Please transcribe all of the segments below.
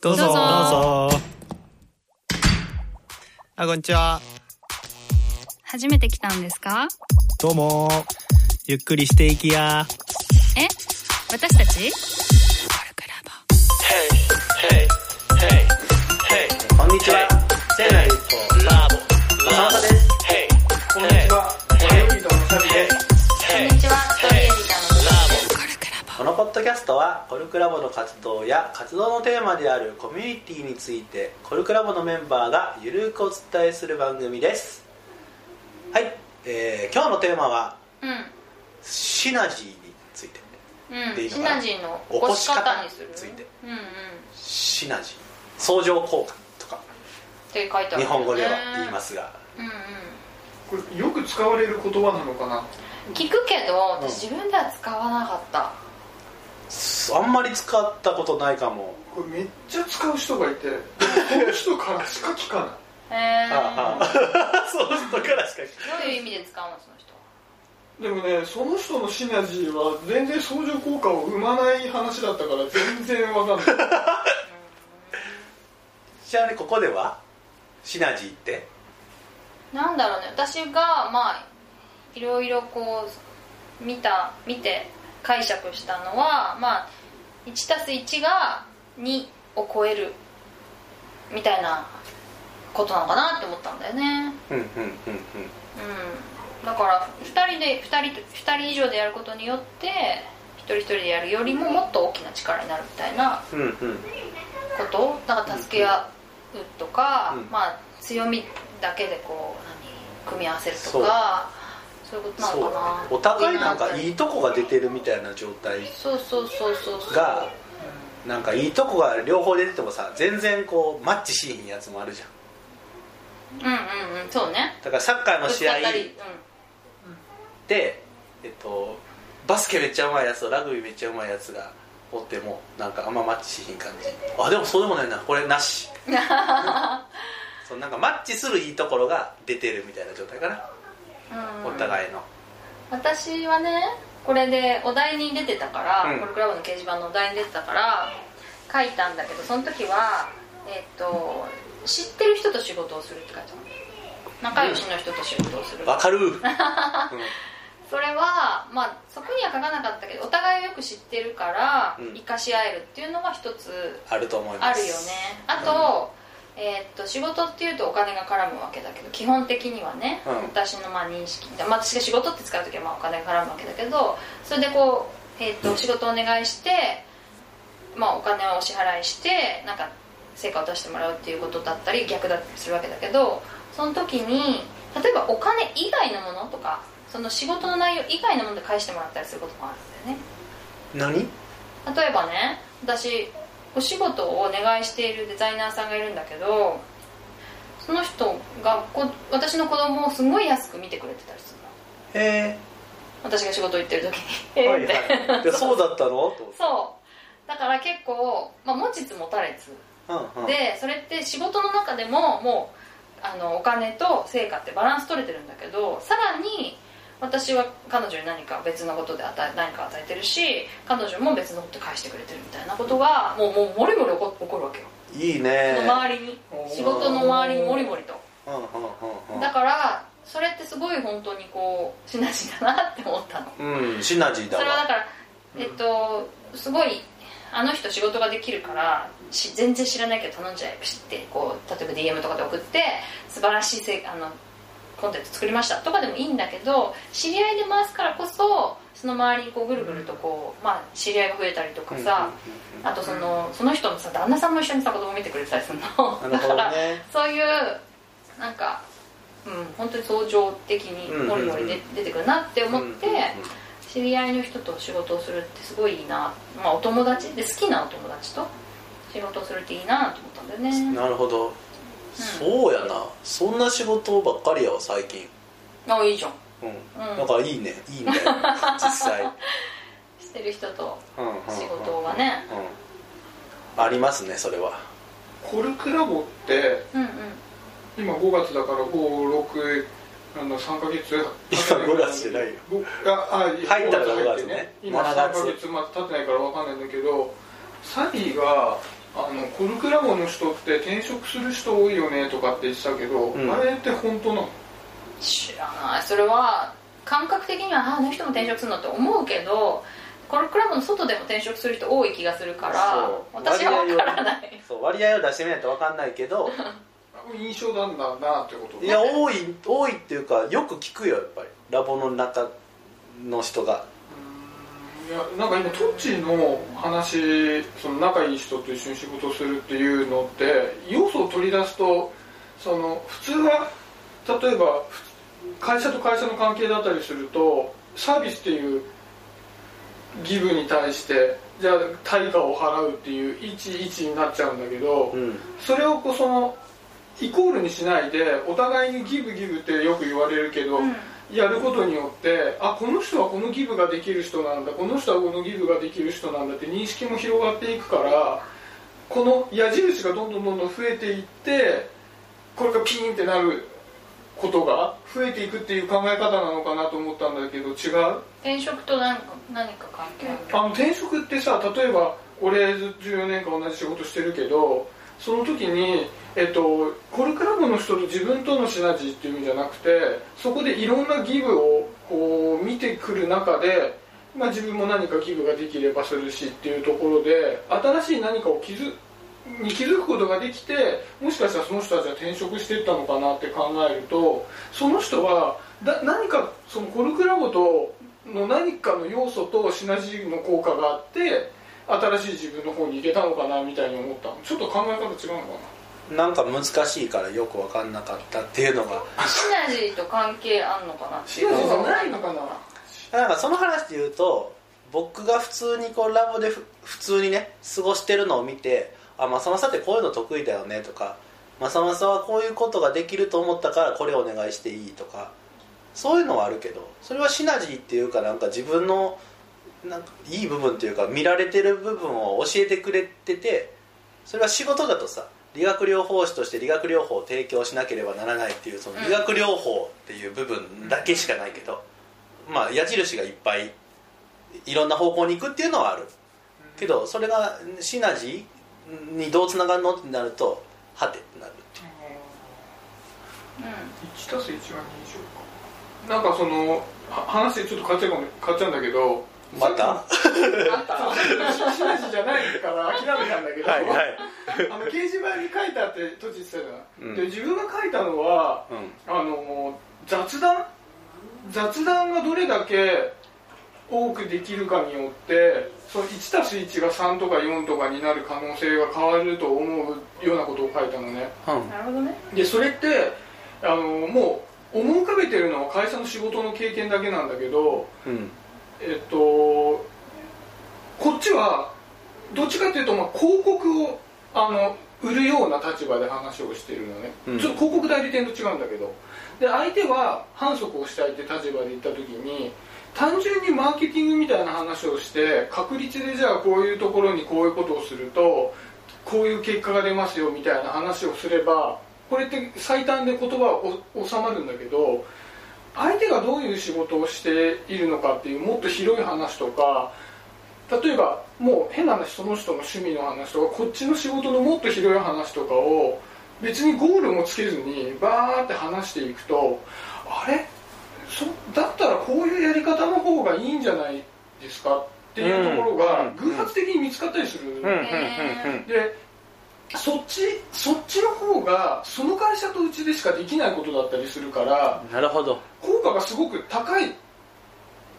どうぞ。どうぞ。どうぞあこんにちは。初めて来たんですか？どうも。ゆっくりしていきや。え？私たち？こんにちは。セナリとラボ。マサです。ポッドキャストはコルクラボの活動や活動のテーマであるコミュニティについてコルクラボのメンバーがゆるくお伝えする番組です。はい、えー今日のテーマはシナジーについてうん、いシナジーの起こし方について。うんうん。っシナジー相乗効果とか。て書いてある、日本語では言いますが。うんうん。これよく使われる言葉なのかな？聞くけど私自分では使わなかった、あんまり使ったことないかも。これめっちゃ使う人がいて その人からしか聞かない。へえああ。そういう人からしかどういう意味で使うのその人。でもねその人のシナジーは全然相乗効果を生まない話だったから全然わかんない。ちなみにここでは？シナジーって？なんだろうね。私がまあいろいろこう見た見て解釈したのはまあ 1+1 が2を超えるみたいなことなのかなって思ったんだよね。うんうんうんうん。うん。だから2人で2人と2人以上でやることによって一人一人でやるよりももっと大きな力になるみたいなうんうんことだから助け合うとか、うんまあ強みだけでこう何組み合わせるとかそういうことなのかな。お互いなんかいいいとこが出てるみたいな状態そうそうそうそうがなんかいいとこが両方出ててもさ全然こうマッチしひんやつもあるじゃん。うんうんうんそうね。だからサッカーの試合で、えっと、バスケめっちゃうまいやつとラグビーめっちゃうまいやつがおってもなんかあんまマッチしひん感じ。あでもそうでもないな。これなし。そうなんかマッチするいいところが出てるみたいな状態かな、お互いの。私はねこれでお題に出てたから、うん。コルクラボの掲示板のお題に出てたから書いたんだけどその時はえっ、と知ってる人と仕事をするって書いてある仲良しの人と仕事をする、わかる、うん。それはまあそこには書かなかったけどお互いをよく知ってるからうん。生かし合えるっていうのが一つあると思います。あるよね。あと,、えーっと仕事っていうとお金が絡むわけだけど基本的にはね、うん。私のまあ認識で、まあ、私が仕事って使う時はまあお金が絡むわけだけどそれでこう、えーっと仕事をお願いして、まあ、お金をお支払いしてなんか成果を出してもらうっていうことだったり逆だったりするわけだけどその時に例えばお金以外のものとかその仕事の内容以外のもので返してもらったりすることもあるんだよね。何？例えばね私お仕事をお願いしているデザイナーさんがいるんだけどその人がこ私の子供をすごい安く見てくれてたりするの。へ私が仕事行ってる時に。ええ。はいはい。でそうだったの？そう。だから結構、まあ、持ちつ持たれつ。うんうん。でそれって仕事の中でももうあのお金と成果ってバランス取れてるんだけどさらに私は彼女に何か別のことで与え何か与えてるし彼女も別のこと返してくれてるみたいなことがもうもうもりもり起こ起こるわけよ、いいそねの周りに。仕事の周りにもりもりと。うんうんうんうん。だからそれってすごい本当にこうシナジーだなって思ったの。うんシナジーだわ。それはだからえっとすごいあの人仕事ができるからし全然知らないけど頼んじゃえば知ってこう例えば DM とかで送って素晴らしいせあのコンテンツ作りましたとかでもいいんだけど知り合いで回すからこそその周りにこうぐるぐるとこう、まあ、知り合いが増えたりとかさ、あとそのその人のさ旦那さんも一緒にさ子供見てくれてたりするの。だからねそういうなんかうん本当に相乗的にもりもりで出てくるなって思って、知り合いの人と仕事をするってすごいいいな、まあ、お友達で好きなお友達と仕事をするっていいなと思ったんだよね。なるほど、そうやな。そんな仕事ばっかりやわ最近。あいいじゃん。うん、うん。だからいいね。いいね。実際、してる人と仕事がね。うん。ありますねそれは。コルクラボってうんうん。今5月だから56あの3ヶ月今5月じゃないよ。ごああ入ったら5 5月ね。今7 3月ヶ月まだ経ってないから分かんないんだけどサリーがああのコルクラボの人って転職する人多いよねとかって言ってたけど、うん。あれって本当なの？知らない。それは感覚的にはああの人も転職するのって思うけどコルクラボの外でも転職する人多い気がするから私は分からない。そう割合を出してみないと分かんないけど。印象なんだなってこといや多い多いっていうかよく聞くよやっぱり。ラボの中の人がいやなんか今トッチーの話その仲いい人と一緒に仕事をするっていうのって要素を取り出すとその普通は例えば会社と会社の関係だったりするとサービスっていうギブに対してじゃあ対価を払うっていう位置位置になっちゃうんだけど、うん。それをこうそのイコールにしないでお互いにギブギブってよく言われるけど、うんやることによってあこの人はこのギブができる人なんだこの人はこのギブができる人なんだって認識も広がっていくからこの矢印がどんどんどんどん増えていってこれがピーンってなることが増えていくっていう考え方なのかなと思ったんだけど違う？転職と何か何か関係ある？あの転職ってさ例えば俺ずっと14年間同じ仕事してるけどその時に、えっと、コルクラブの人と自分とのシナジーっていう意味じゃなくてそこでいろんなギブをこう見てくる中で、まあ、自分も何かギブができればするしっていうところで新しい何かを気づに気づくことができてもしかしたらその人たちは転職していったのかなって考えるとその人はだ何かそのコルクラボとの何かの要素とシナジーの効果があって新しい自分の方に行けたのかなみたいに思ったちょっと考え方違うのかな。んか難しいからよく分かんなかったっていうのが。シナジーと関係あんのかな？ってシナジーないのかな？なんかその話で言うと僕が普通にこうラボでふ普通にね過ごしてるのを見てあまさまさってこういうの得意だよねとかまさまさはこういうことができると思ったからこれお願いしていいとかそういうのはあるけどそれはシナジーっていうかなんか自分のなんかいい部分っていうか見られてる部分を教えてくれててそれは仕事だとさ理学療法士として理学療法を提供しなければならないっていうその理学療法っていう部分だけしかないけど、まあ矢印がいっぱいいろんな方向に行くっていうのはある。けどそれがシナジーにどうつながるのってなるとはてってなるっていう。う1たす1は20か。なんかそのは話ちょっと変わっちゃうかも変わっちゃうんだけどまた。んあった。シナジーじゃないから諦めたんだけど、はいはい。あの掲示板に書いてあって閉じてたじゃない、うん。で自分が書いたのはうん。あの雑談？雑談がどれだけ多くできるかによってその1たす1が3とか4とかになる可能性が変わると思うようなことを書いたのね。うん。なるほどね。でそれってあのもう思い浮かべてるのは会社の仕事の経験だけなんだけどうんえっとこっちはどっちかっていうと、まあ、広告をあの売るような立場で話をしてるのね、うん。ちょっと広告代理店と違うんだけど。で相手は反則をしたいって立場で言った時に単純にマーケティングみたいな話をして確率でじゃあこういうところにこういうことをするとこういう結果が出ますよみたいな話をすればこれって最短で言葉はお収まるんだけどがどういう仕事をしているのかっていうもっと広い話とか例えばもう変な話その人の趣味の話とかこっちの仕事のもっと広い話とかを別にゴールもつけずにバーって話していくとあれ？そだったらこういうやり方の方がいいんじゃないですかっていうところがうん。偶発的に見つかったりする、うん。でそっちそっちの方がその会社とうちでしかできないことだったりするからなるほど効果がすごく高い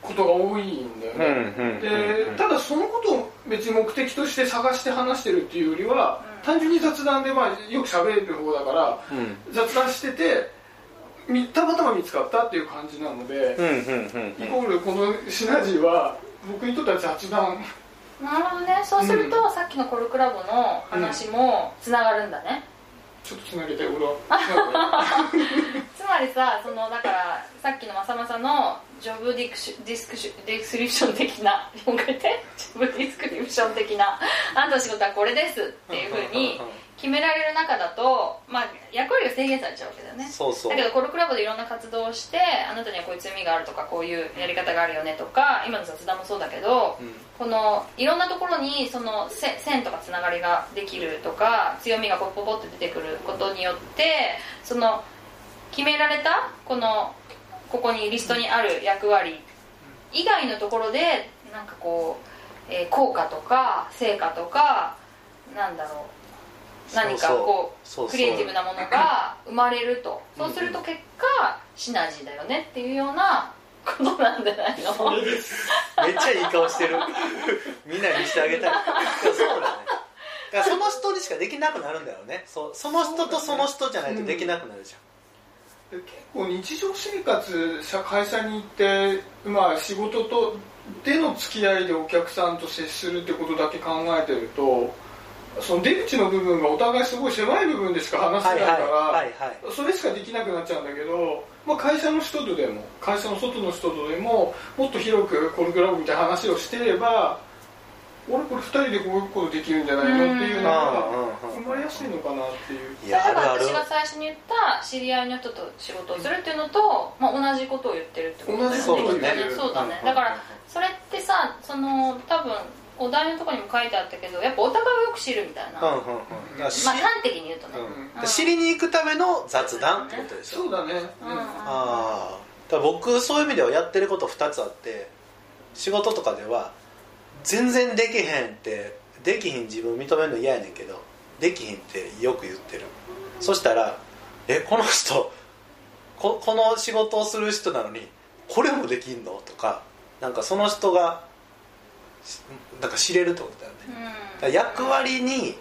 ことが多いんだよね、うんでただそのことを別に目的として探して話してるっていうよりは、単純に雑談で、まあ、よく喋る方だからうん。雑談しててみたまたま見つかったっていう感じなので、うんうんうんイコールこのシナジーは僕にとっては雑談。なるほどね。そうすると、さっきのコルクラボの話もつながるんだね、ちょっとつなげて俺は。つまりさそのだからさっきのまさまさのジョブディクシディスクシディスクリプション的なもう一ジョブディスクリプション的なあんたの仕事はこれですっていうふうに決められる中だと、ま あ、役割が制限されちゃうわけだよねそうそう。だけどコルクラボでいろんな活動をしてあなたにはこういう強みがあるとかこういうやり方があるよねとか今の雑談もそうだけど、うん。このいろんなところにそのせ線とかつながりができるとか強みがポッポポって出てくることによってその決められたこのここにリストにある役割以外のところでなんかこう、えー効果とか成果とかなんだろう何かこうクリエイティブなものが 生まれると。そうすると結果シナジーだよね。っていうようなことなんじゃないの？めっちゃいい顔してる。みんなにしてあげたい。そうだね。だからその人にしかできなくなるんだよね。そうその人とその人じゃないとできなくなるじで結構日常生活社会社に行って、まあ、仕事とでの付き合いでお客さんと接するってことだけ考えてるとその出口の部分がお互いすごい狭い部分でしか話せないから、はいはい。はいそれしかできなくなっちゃうんだけど、まあ、会社の人とでも会社の外の人とでももっと広くコルクラブみたいな話をしてれば俺これ2人でこういうことできるんじゃないのっていうのが生まれやすいのかなっていう。いやあ例えば私が最初に言った知り合いの人と仕事をするっていうのと、まあ、同じことを言ってるってことだよね。同じことを言ってる。そうだね。うん。だからそれってさその多分お題のところにも書いてあったけどやっぱお互いをよく知るみたいな、うんうんうん。まあ端的に言うとね、うん。知りに行くための雑談ってことでしょ。そうだね、うんうんああ僕そういう意味ではやってること2つあって仕事とかでは全然できへんってできひん自分認めるの嫌やねんけどできひんってよく言ってる。そしたら「えこの人ここの仕事をする人なのにこれもできんの?」とかなんかその人がしなんか知れるってことだよね。だから役割に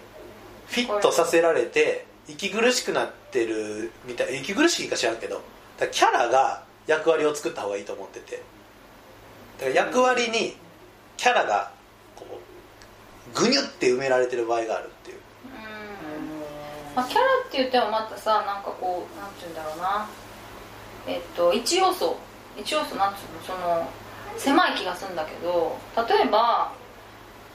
フィットさせられて息苦しくなってるみたい息苦しいか知らんけどキャラが役割を作った方がいいと思ってて。だから役割にキャラがこうグニュって埋められてる場合があるっていう。うん。まあ、キャラって言ってもまたさなんかこうなんて言うんだろうな。えっと一要素。一要素なんていうの？その狭い気がするんだけど例えば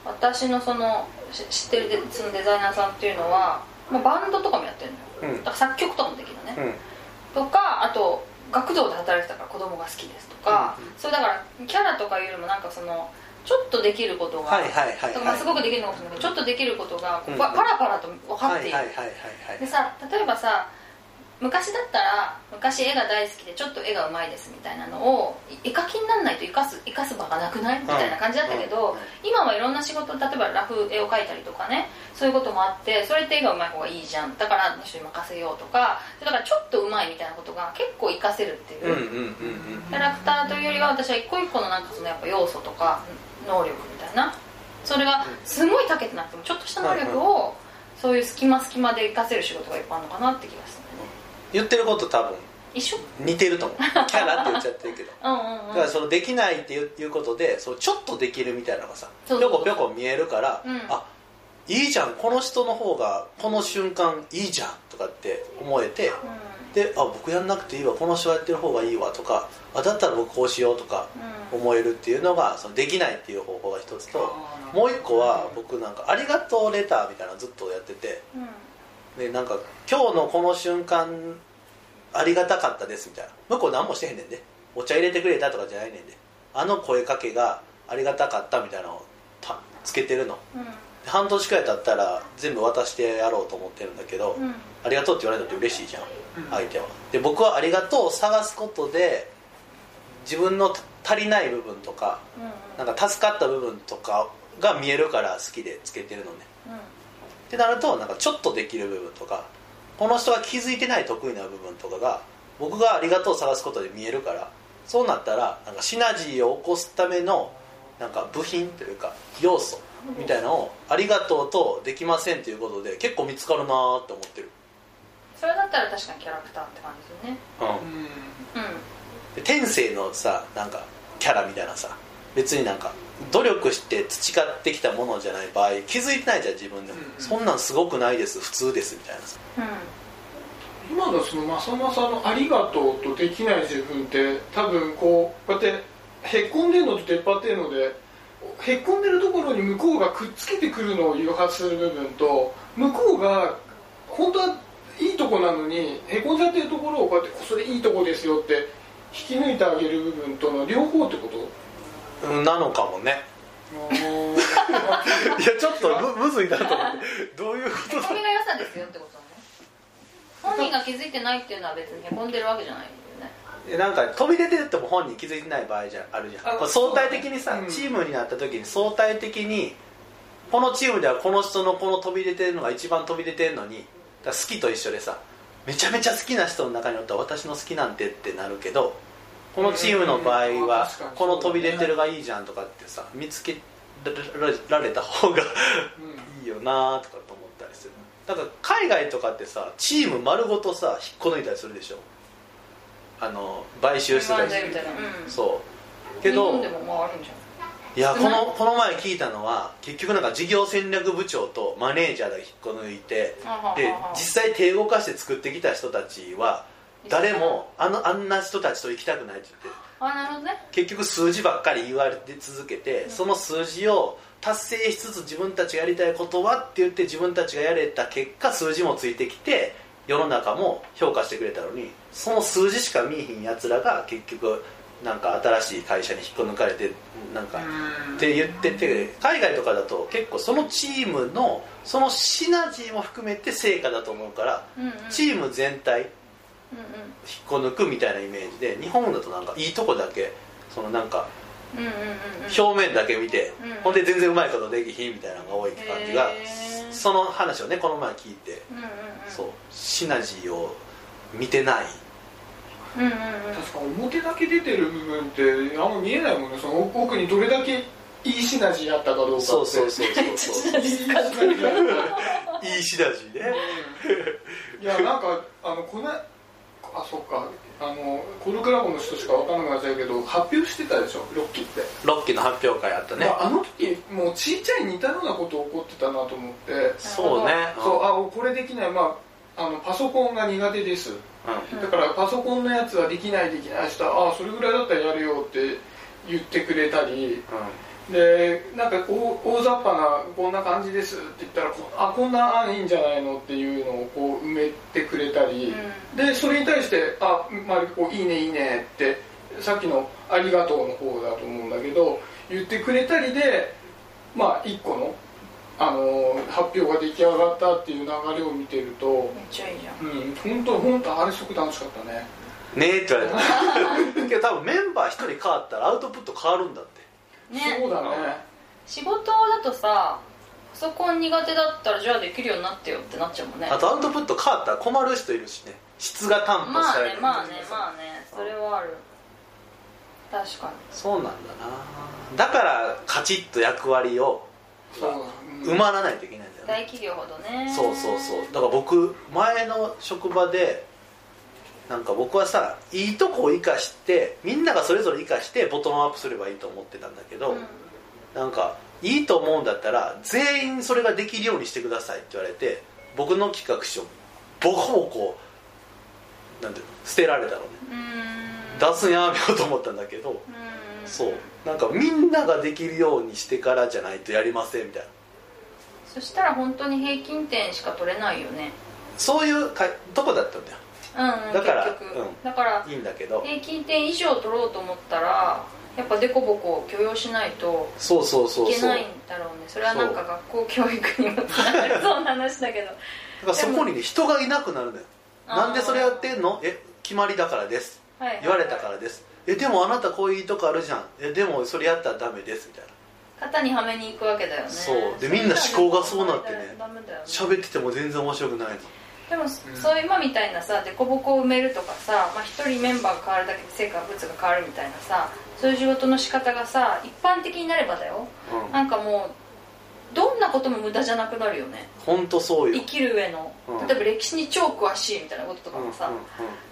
私のそのし知ってるデそのデザイナーさんっていうのは、まあ、バンドとかもやってるのよ。うん。だから作曲とかもできるのね、うん。とかあと学童で働いてたから子供が好きですとか、うんうん。それだからキャラとかいうよりもなんかそのちょっとできることが、はいはいはいとかまあすごくできるのかもしれないけどちょっとできることがこううんパパラパラと分かっている、でさ例えばさ昔だったら昔絵が大好きでちょっと絵がうまいですみたいなのをい絵描きにならないと生かす生かす場がなくない？みたいな感じだったけど、うん。うん今はいろんな仕事例えばラフ絵を描いたりとかねそういうこともあってそれって絵がうまい方がいいじゃん。だからあの人に任せようとかだからちょっとうまいみたいなことが結構活かせるっていう、キャラクターというよりは私は一個一個のなんかそのやっぱ要素とか能力みたいな。それがすごい長けてなくてもちょっとした能力をそういう隙間隙間で活かせる仕事がいっぱいあるのかなって気がするんだよね。言ってること多分一緒？似てると思う。キャラって言っちゃってるけど。うんうんうん。だからそのできないっていうことでそのちょっとできるみたいなのがさぴょこぴょこ見えるから、うん。あいいじゃんこの人の方がこの瞬間いいじゃんとかって思えてであ僕やんなくていいわこの人がやってる方がいいわとかあだったら僕こうしようとかうん。思えるっていうのがそのできないっていう方法が一つともう一個は僕なんか「ありがとうレター」みたいなのずっとやっててうん。でなんか「今日のこの瞬間ありがたかったです」みたいな。向こう何もしてへんねんで。お茶入れてくれたとかじゃないねんで。あの声かけがありがたかったみたいなのをたつけてるの。うん。で半年くらい経ったら全部渡してやろうと思ってるんだけど、うんありがとうって言われたって嬉しいじゃんうん。相手は。で僕はありがとうを探すことで自分の足りない部分とかうん。なんか助かった部分とかが見えるから好きでつけてるのね。うん。ってなるとなんかちょっとできる部分とかこの人が気づいてない得意な部分とかが僕がありがとうを探すことで見えるからそうなったらなんかシナジーを起こすためのなんか部品というか要素みたいなのをありがとうとできませんということで結構見つかるなーって思ってる、それだったら確かにキャラクターって感じですよね。うん。うん。天性のさなんかキャラみたいなさ別になんか努力して培ってきたものじゃない場合気づいてないじゃん自分でも、うんそんなんすごくないです普通ですみたいなさ。今のそのまさまさの「ありがとう」と「できない自分」って多分こうこうやってへっこんでるのと出っ張ってるのでへっこんでるところに向こうがくっつけてくるのを誘発する部分と向こうが本当はいいとこなのにへこんじゃってるところをこうやってそれいいとこですよって引き抜いてあげる部分との両方ってこと？うんなのかもね。いやちょっとむむずいなと思って。どういうことだ？へこみが良さですよってことね。本人が気づいてないっていうのは別にへこんでるわけじゃないんだよね。えなんか飛び出てっても本人気づいてない場合じゃあるじゃん。あこれ相対的にさ、うんチームになった時に相対的にこのチームではこの人のこの飛び出てるのが一番飛び出てるのにだ好きと一緒でさめちゃめちゃ好きな人の中におったら私の好きなんてってなるけどこのチームの場合うんはこの飛び出てるがいいじゃんとかってさ見つけられた方がいいよなとかと思ったりする。だから海外とかってさチーム丸ごとさ引っこ抜いたりするでしょ。あの買収してたりするみたいなうん。そう。けど日本でもまああるんじゃいやこのこの前聞いたのは結局なんか事業戦略部長とマネージャーが引っこ抜いてで実際手動かして作ってきた人たちは誰もあのあんな人たちと行きたくないって言って。あなるほどね。結局数字ばっかり言われて続けてその数字を達成しつつ自分たちがやりたいことはって言って自分たちがやれた結果数字もついてきて世の中も評価してくれたのにその数字しか見えひんやつらが結局なんか新しい会社に引っこ抜かれてなんかって言ってて海外とかだと結構そのチームのそのシナジーも含めて成果だと思うからチーム全体引っこ抜くみたいなイメージで日本だとなんかいいとこだけそのなんか表面だけ見て、うんほんで全然うまいことできひんみたいなのが多いって感じがその話をねこの前聞いて、そうシナジーを見てないうんうんうん。確か表だけ出てる部分ってあんま見えないもんね。その奥にどれだけいいシナジーあったかどうかって。そうそうそうそうそう。いいシナジーいいシナジーね。いやなんかあのこのあそっか。あのコルクラボの人しか分からなくなっちゃうけど発表してたでしょ？ロッキーって、ロッキーの発表会あったね。まあ、あの時もうちっちゃい似たようなこと起こってたなと思って。そうね。そうあこれできない。まああのパソコンが苦手ですうん。だからパソコンのやつはできないできないしたらあそれぐらいだったらやるよって言ってくれたりでなんか大大雑把なこんな感じですって言ったらこあこんな案いいんじゃないのっていうのをこう埋めてくれたり、でそれに対して「あまりこういいねいいね」ってさっきの「ありがとう」の方だと思うんだけど言ってくれたりでまあ一個の、あのー発表が出来上がったっていう流れを見てるとめっちゃいいじゃん。うん本当本当あれすごく楽しかったね。ねえって言われた。けど多分メンバー一人変わったらアウトプット変わるんだって。ね。そうだね。仕事だとさパソコン苦手だったらじゃあできるようになってよってなっちゃうもんね。あとアウトプット変わったら困る人いるしね。質が担保まあされるねまあねまあね。それはある。確かそうなんだな。だからカチッと役割を埋まらないといけないんだよね。に大企業ほどね。そうそうそう。だから僕前の職場でなんか僕はさいいとこを生かしてみんながそれぞれ生かしてボトムアップすればいいと思ってたんだけど、うん。なんかいいと思うんだったら全員それができるようにしてくださいって言われて僕の企画書ボコボコなんていうの捨てられたのね。出すんやめようと思ったんだけどうんそう。なんかみんなができるようにしてからじゃないとやりませんみたいな。そしたら本当に平均点しか取れないよね。そういうかとこだったんだよ。うんうんだからうん。だからいいんだけど。平均点以上取ろうと思ったらやっぱデコボコを許容しないとそうそうそうそう。いけないんだろうね。それはなんか学校教育にもつながるそうな話だけど。だからそこにね人がいなくなるのよ。なんでそれやってんの？え決まりだからです。はいはいはい。言われたからですえでもあなたこういうとこあるじゃん。えでもそれやったらダメですみたいな。肩にはめに行くわけだよね。そう。でみんな思考がそうなってねダメだよね。喋ってても全然面白くないの。でも、そういう今みたいなさデコボコを埋めるとかさ、まあ、一人メンバーが変わるだけで成果物が変わるみたいなさそういう仕事の仕方がさ一般的になればだよ。うん。なんかもうどんなことも無駄じゃなくなるよね。本当そうよ。生きる上の、うん。例えば歴史に超詳しいみたいなこととかもさ、うんうん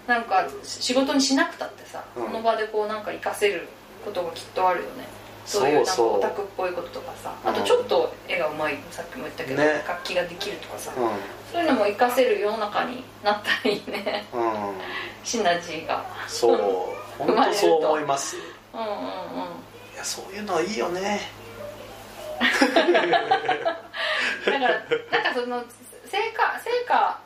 なんか仕事にしなくたってさ、うん。その場でこうなんか活かせることがきっとあるよね。そういうなんかオタクっぽいこととかさ。うん。あとちょっと絵がうまい。さっきも言ったけど、ね。楽器ができるとかさ、うん。そういうのも活かせる世の中になったらいいね。うん。シナジーが。そう。本当そう思います。うんうんうん。いやそういうのはいいよねだからなんかその成果成果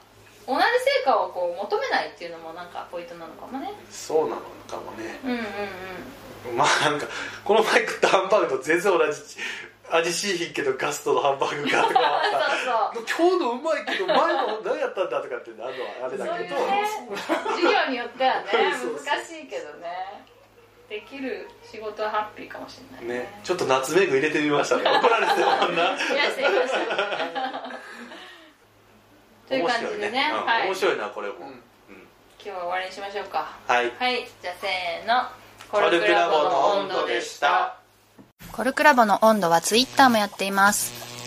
同じ成果をこう求めないっていうのもなんかポイントなのかもね。そうなのかもね。うんうんうん。まあなんかこの前食ったハンバーグと全然同じ味しいひんけどガストのハンバーグがとかそうそう今日のうまいけど前の何やったんだとかってなるのはあれだそうけど。いうね授業によってはねそうそうそう難しいけどねできる仕事はハッピーかもしれないね。ちょっとナツメグ入れてみましたね。怒られてるもんな。いやすいませんという感じでね。うんはい。面白いなこれも、うん。うん。今日は終わりにしましょうか。はい。はい。じゃあせーの。コルクラボの温度でした。コルクラボの温度はツイッターもやっています。